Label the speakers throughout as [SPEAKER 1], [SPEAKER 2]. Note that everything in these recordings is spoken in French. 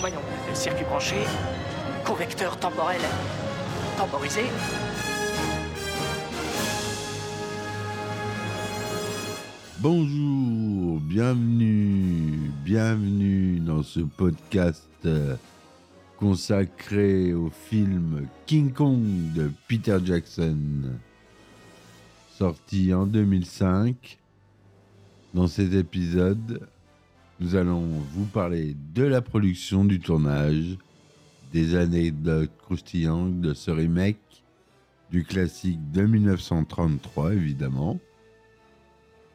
[SPEAKER 1] Voyons, le circuit branché, correcteur temporel temporisé.
[SPEAKER 2] Bonjour, bienvenue, bienvenue dans ce podcast consacré au film King Kong de Peter Jackson, sorti en 2005. Dans cet épisode, nous allons vous parler de la production du tournage, des anecdotes croustillantes de ce remake, du classique de 1933 évidemment.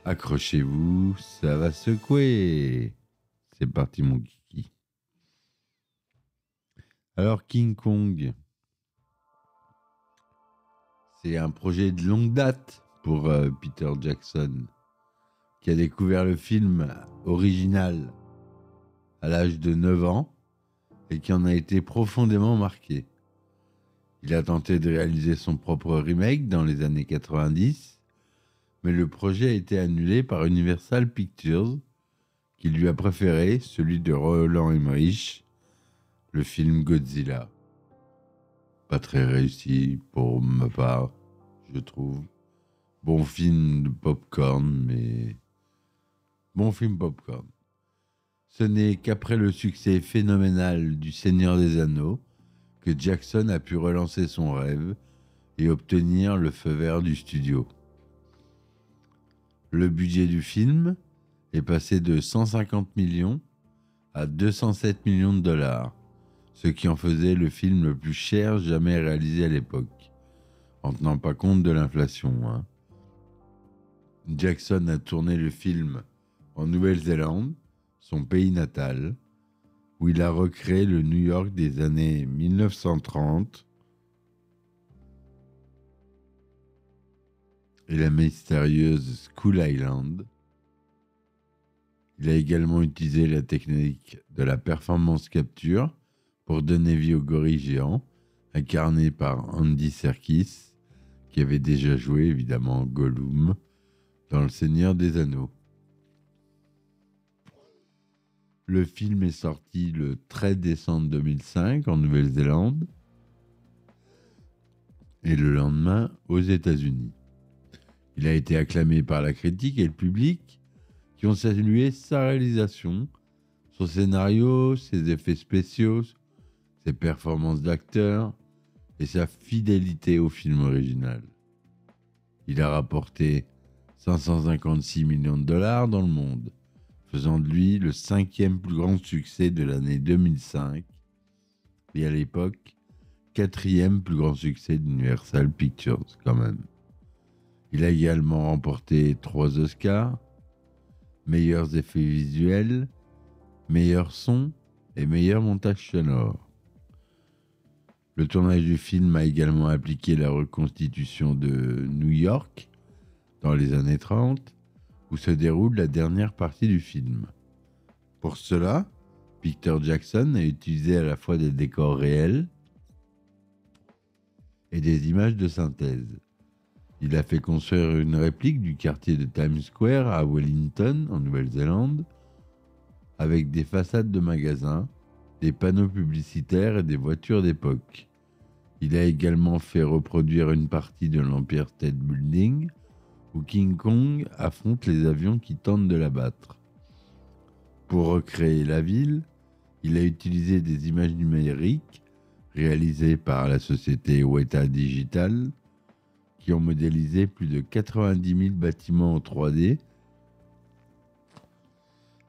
[SPEAKER 2] Accrochez-vous, ça va secouer. C'est parti mon kiki. Alors King Kong, c'est un projet de longue date pour euh, Peter Jackson, qui a découvert le film original à l'âge de 9 ans et qui en a été profondément marqué. Il a tenté de réaliser son propre remake dans les années 90 mais le projet a été annulé par Universal Pictures, qui lui a préféré celui de Roland Emmerich, le film Godzilla. Pas très réussi pour ma part, je trouve. Bon film de popcorn, mais bon film popcorn. Ce n'est qu'après le succès phénoménal du Seigneur des Anneaux que Jackson a pu relancer son rêve et obtenir le feu vert du studio. Le budget du film est passé de 150 millions à 207 millions de dollars, ce qui en faisait le film le plus cher jamais réalisé à l'époque, en tenant pas compte de l'inflation. Hein. Jackson a tourné le film en Nouvelle-Zélande, son pays natal, où il a recréé le New York des années 1930 et la mystérieuse School Island. Il a également utilisé la technique de la performance capture pour donner vie au gorille géant, incarné par Andy Serkis, qui avait déjà joué évidemment Gollum dans Le Seigneur des Anneaux. Le film est sorti le 13 décembre 2005 en Nouvelle-Zélande et le lendemain aux États-Unis. Il a été acclamé par la critique et le public qui ont salué sa réalisation, son scénario, ses effets spéciaux, ses performances d'acteur et sa fidélité au film original. Il a rapporté 556 millions de dollars dans le monde, faisant de lui le cinquième plus grand succès de l'année 2005 et à l'époque quatrième plus grand succès d'Universal Pictures quand même. Il a également remporté trois Oscars, meilleurs effets visuels, meilleur son et meilleur montage sonore. Le tournage du film a également appliqué la reconstitution de New York dans les années 30, où se déroule la dernière partie du film. Pour cela, Peter Jackson a utilisé à la fois des décors réels et des images de synthèse. Il a fait construire une réplique du quartier de Times Square à Wellington, en Nouvelle-Zélande, avec des façades de magasins, des panneaux publicitaires et des voitures d'époque. Il a également fait reproduire une partie de l'Empire State Building, King Kong affronte les avions qui tentent de l'abattre. Pour recréer la ville, il a utilisé des images numériques réalisées par la société Weta Digital, qui ont modélisé plus de 90 000 bâtiments en 3D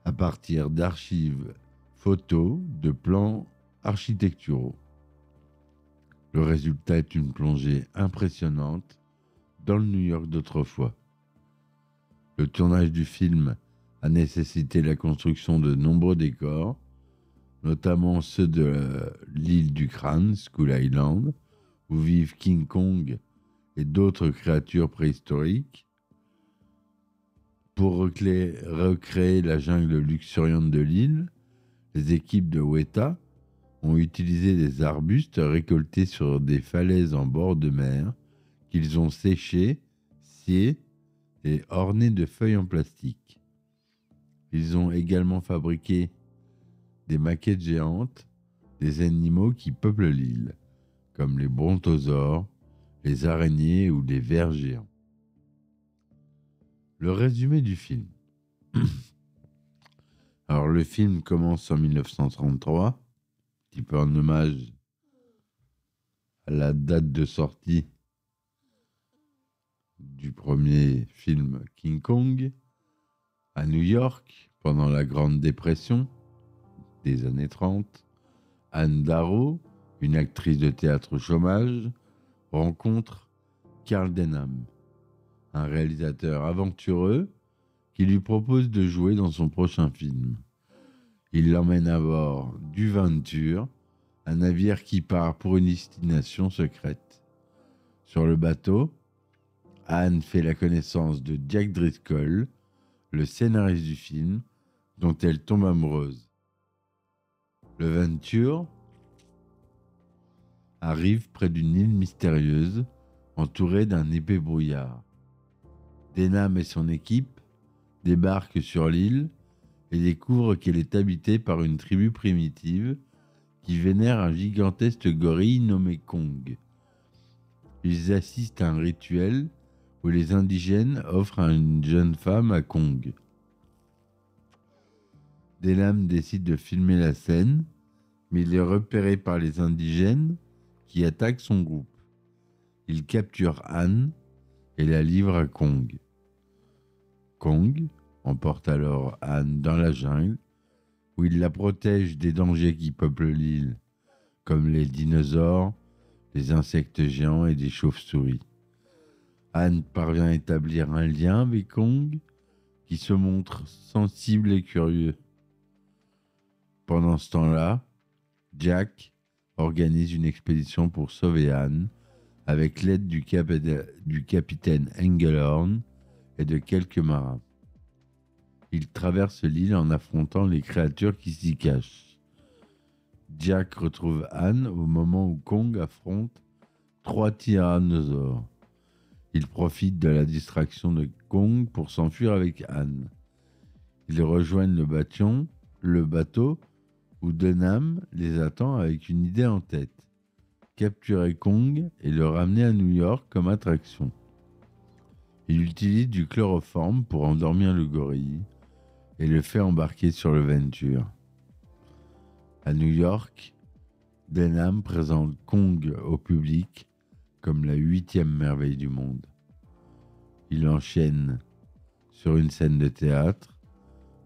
[SPEAKER 2] à partir d'archives photos de plans architecturaux. Le résultat est une plongée impressionnante dans le New York d'autrefois. Le tournage du film a nécessité la construction de nombreux décors, notamment ceux de euh, l'île du crâne, Skull Island, où vivent King Kong et d'autres créatures préhistoriques. Pour recréer, recréer la jungle luxuriante de l'île, les équipes de Weta ont utilisé des arbustes récoltés sur des falaises en bord de mer qu'ils ont séchés, sciés et ornés de feuilles en plastique. Ils ont également fabriqué des maquettes géantes des animaux qui peuplent l'île, comme les brontosaures, les araignées ou les vers géants. Le résumé du film. Alors le film commence en 1933, petit peu en hommage à la date de sortie du premier film King Kong à New York pendant la Grande Dépression des années 30. Anne Darrow, une actrice de théâtre au chômage, rencontre Carl Denham, un réalisateur aventureux qui lui propose de jouer dans son prochain film. Il l'emmène à bord du Venture, un navire qui part pour une destination secrète. Sur le bateau, Anne fait la connaissance de Jack Driscoll, le scénariste du film, dont elle tombe amoureuse. Le Venture arrive près d'une île mystérieuse entourée d'un épais brouillard. Denham et son équipe débarquent sur l'île et découvrent qu'elle est habitée par une tribu primitive qui vénère un gigantesque gorille nommé Kong. Ils assistent à un rituel où les indigènes offrent à une jeune femme à Kong. Denham décide de filmer la scène, mais il est repéré par les indigènes qui attaquent son groupe. Il capture Anne et la livre à Kong. Kong emporte alors Anne dans la jungle, où il la protège des dangers qui peuplent l'île, comme les dinosaures, les insectes géants et des chauves-souris. Anne parvient à établir un lien avec Kong, qui se montre sensible et curieux. Pendant ce temps-là, Jack organise une expédition pour sauver Anne avec l'aide du, cap du, capitaine Engelhorn et de quelques marins. Il traverse l'île en affrontant les créatures qui s'y cachent. Jack retrouve Anne au moment où Kong affronte trois tyrannosaures. Il profite de la distraction de Kong pour s'enfuir avec Anne. Ils rejoignent le, bâton, le bateau où Denham les attend avec une idée en tête capturer Kong et le ramener à New York comme attraction. Il utilise du chloroforme pour endormir le gorille et le fait embarquer sur le Venture. À New York, Denham présente Kong au public comme la huitième merveille du monde. Il enchaîne sur une scène de théâtre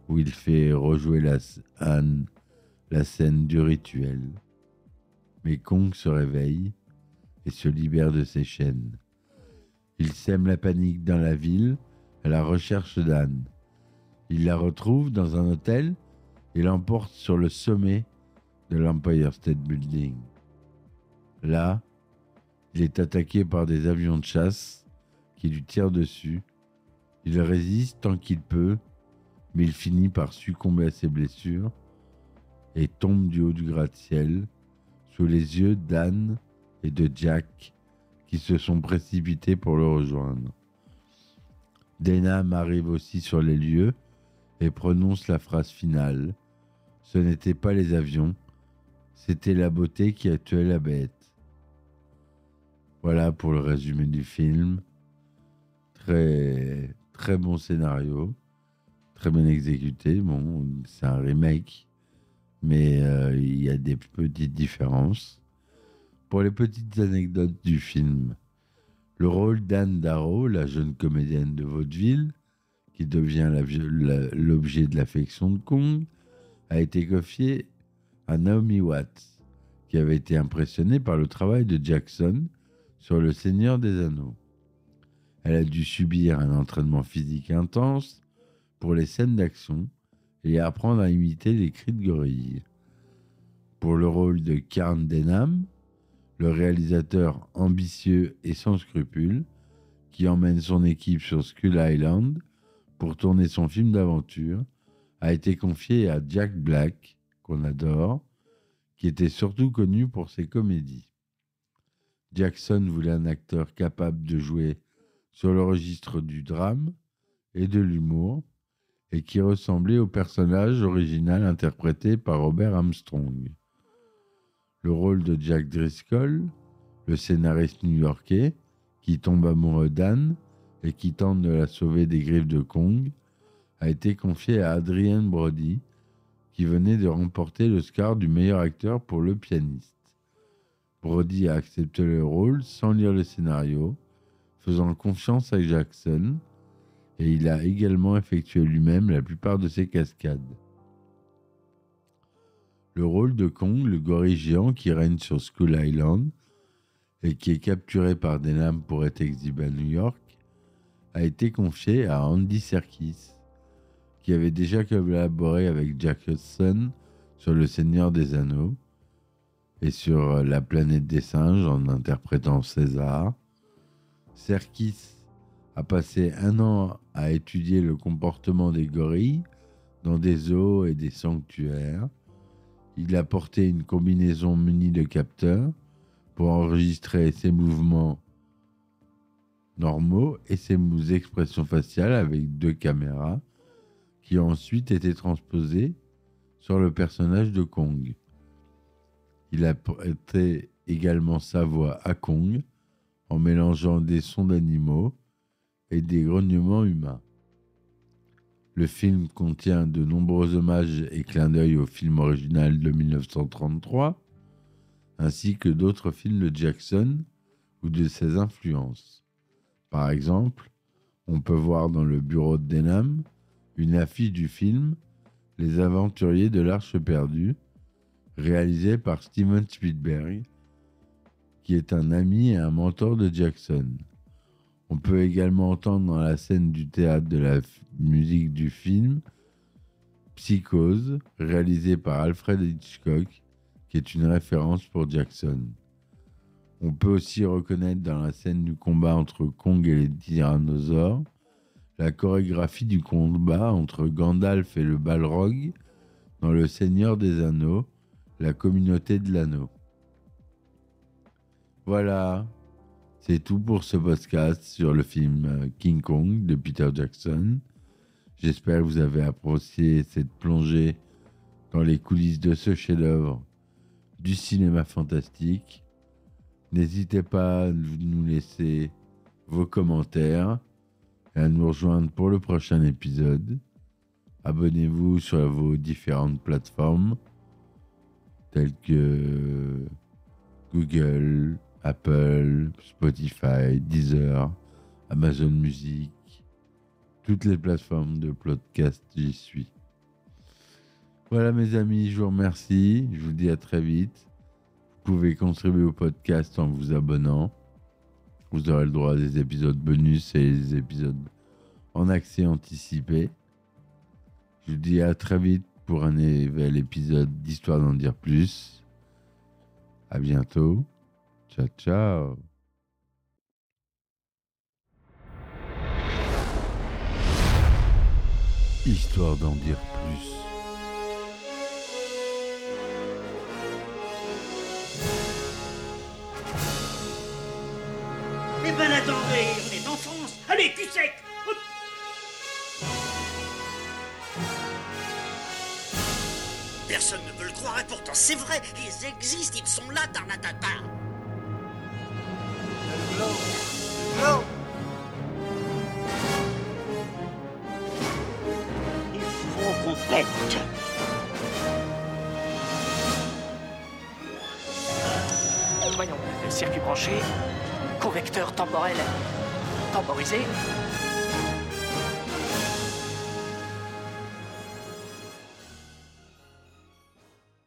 [SPEAKER 2] où il fait rejouer la, Anne la scène du rituel. Mais Kong se réveille et se libère de ses chaînes. Il sème la panique dans la ville à la recherche d'Anne. Il la retrouve dans un hôtel et l'emporte sur le sommet de l'Empire State Building. Là, il est attaqué par des avions de chasse qui lui tirent dessus. Il résiste tant qu'il peut, mais il finit par succomber à ses blessures et tombe du haut du gratte-ciel sous les yeux d'Anne et de Jack qui se sont précipités pour le rejoindre. Denham arrive aussi sur les lieux et prononce la phrase finale. Ce n'était pas les avions, c'était la beauté qui a tué la bête. Voilà pour le résumé du film. Très bon scénario, très bien exécuté. Bon, c'est un remake mais euh, il y a des petites différences. Pour les petites anecdotes du film, le rôle d'Anne Darrow, la jeune comédienne de vaudeville, qui devient l'objet de l'affection de Kong, a été confié à Naomi Watts, qui avait été impressionnée par le travail de Jackson sur Le Seigneur des Anneaux. Elle a dû subir un entraînement physique intense pour les scènes d'action et apprendre à imiter les cris de gorille. Pour le rôle de Karn Denham, le réalisateur ambitieux et sans scrupules, qui emmène son équipe sur Skull Island pour tourner son film d'aventure, a été confié à Jack Black, qu'on adore, qui était surtout connu pour ses comédies. Jackson voulait un acteur capable de jouer sur le registre du drame et de l'humour, et qui ressemblait au personnage original interprété par Robert Armstrong. Le rôle de Jack Driscoll, le scénariste new-yorkais, qui tombe amoureux d'Anne et qui tente de la sauver des griffes de Kong, a été confié à Adrian Brody, qui venait de remporter l'Oscar du meilleur acteur pour le pianiste. Brody a accepté le rôle sans lire le scénario, faisant confiance à Jackson, et il a également effectué lui-même la plupart de ses cascades. Le rôle de Kong, le gorille géant qui règne sur Skull Island et qui est capturé par Denham pour être exhibé à New York, a été confié à Andy Serkis, qui avait déjà collaboré avec Jack Hudson sur Le Seigneur des Anneaux et sur La planète des singes en interprétant César. Serkis a passé un an à étudier le comportement des gorilles dans des zoos et des sanctuaires. Il a porté une combinaison munie de capteurs pour enregistrer ses mouvements normaux et ses expressions faciales avec deux caméras qui ont ensuite été transposées sur le personnage de Kong. Il a prêté également sa voix à Kong en mélangeant des sons d'animaux et des grognements humains. Le film contient de nombreux hommages et clins d'œil au film original de 1933, ainsi que d'autres films de Jackson ou de ses influences. Par exemple, on peut voir dans le bureau de Denham une affiche du film Les Aventuriers de l'Arche perdue, réalisé par Steven Spielberg, qui est un ami et un mentor de Jackson. On peut également entendre dans la scène du théâtre de la musique du film Psychose, réalisé par Alfred Hitchcock, qui est une référence pour Jackson. On peut aussi reconnaître dans la scène du combat entre Kong et les tyrannosaures la chorégraphie du combat entre Gandalf et le Balrog dans Le Seigneur des Anneaux, la communauté de l'anneau. Voilà, c'est tout pour ce podcast sur le film euh, King Kong de Peter Jackson. J'espère que vous avez apprécié cette plongée dans les coulisses de ce chef-d'œuvre du cinéma fantastique. N'hésitez pas à nous laisser vos commentaires et à nous rejoindre pour le prochain épisode. Abonnez-vous sur vos différentes plateformes telles que Google, Apple, Spotify, Deezer, Amazon Music, toutes les plateformes de podcast, j'y suis. Voilà mes amis, je vous remercie, je vous dis à très vite. Vous pouvez contribuer au podcast en vous abonnant. Vous aurez le droit à des épisodes bonus et des épisodes en accès anticipé. Je vous dis à très vite pour un nouvel épisode d'Histoire d'en dire plus. À bientôt. Ciao, ciao. Histoire d'en dire plus.
[SPEAKER 3] Eh ben attendez, on est en France Allez, cul sec Personne ne veut le croire et pourtant c'est vrai, ils existent, ils sont là, Tarnatata
[SPEAKER 1] Il faut qu'on pète. Voyons, circuit branché, convecteur temporel temporisé,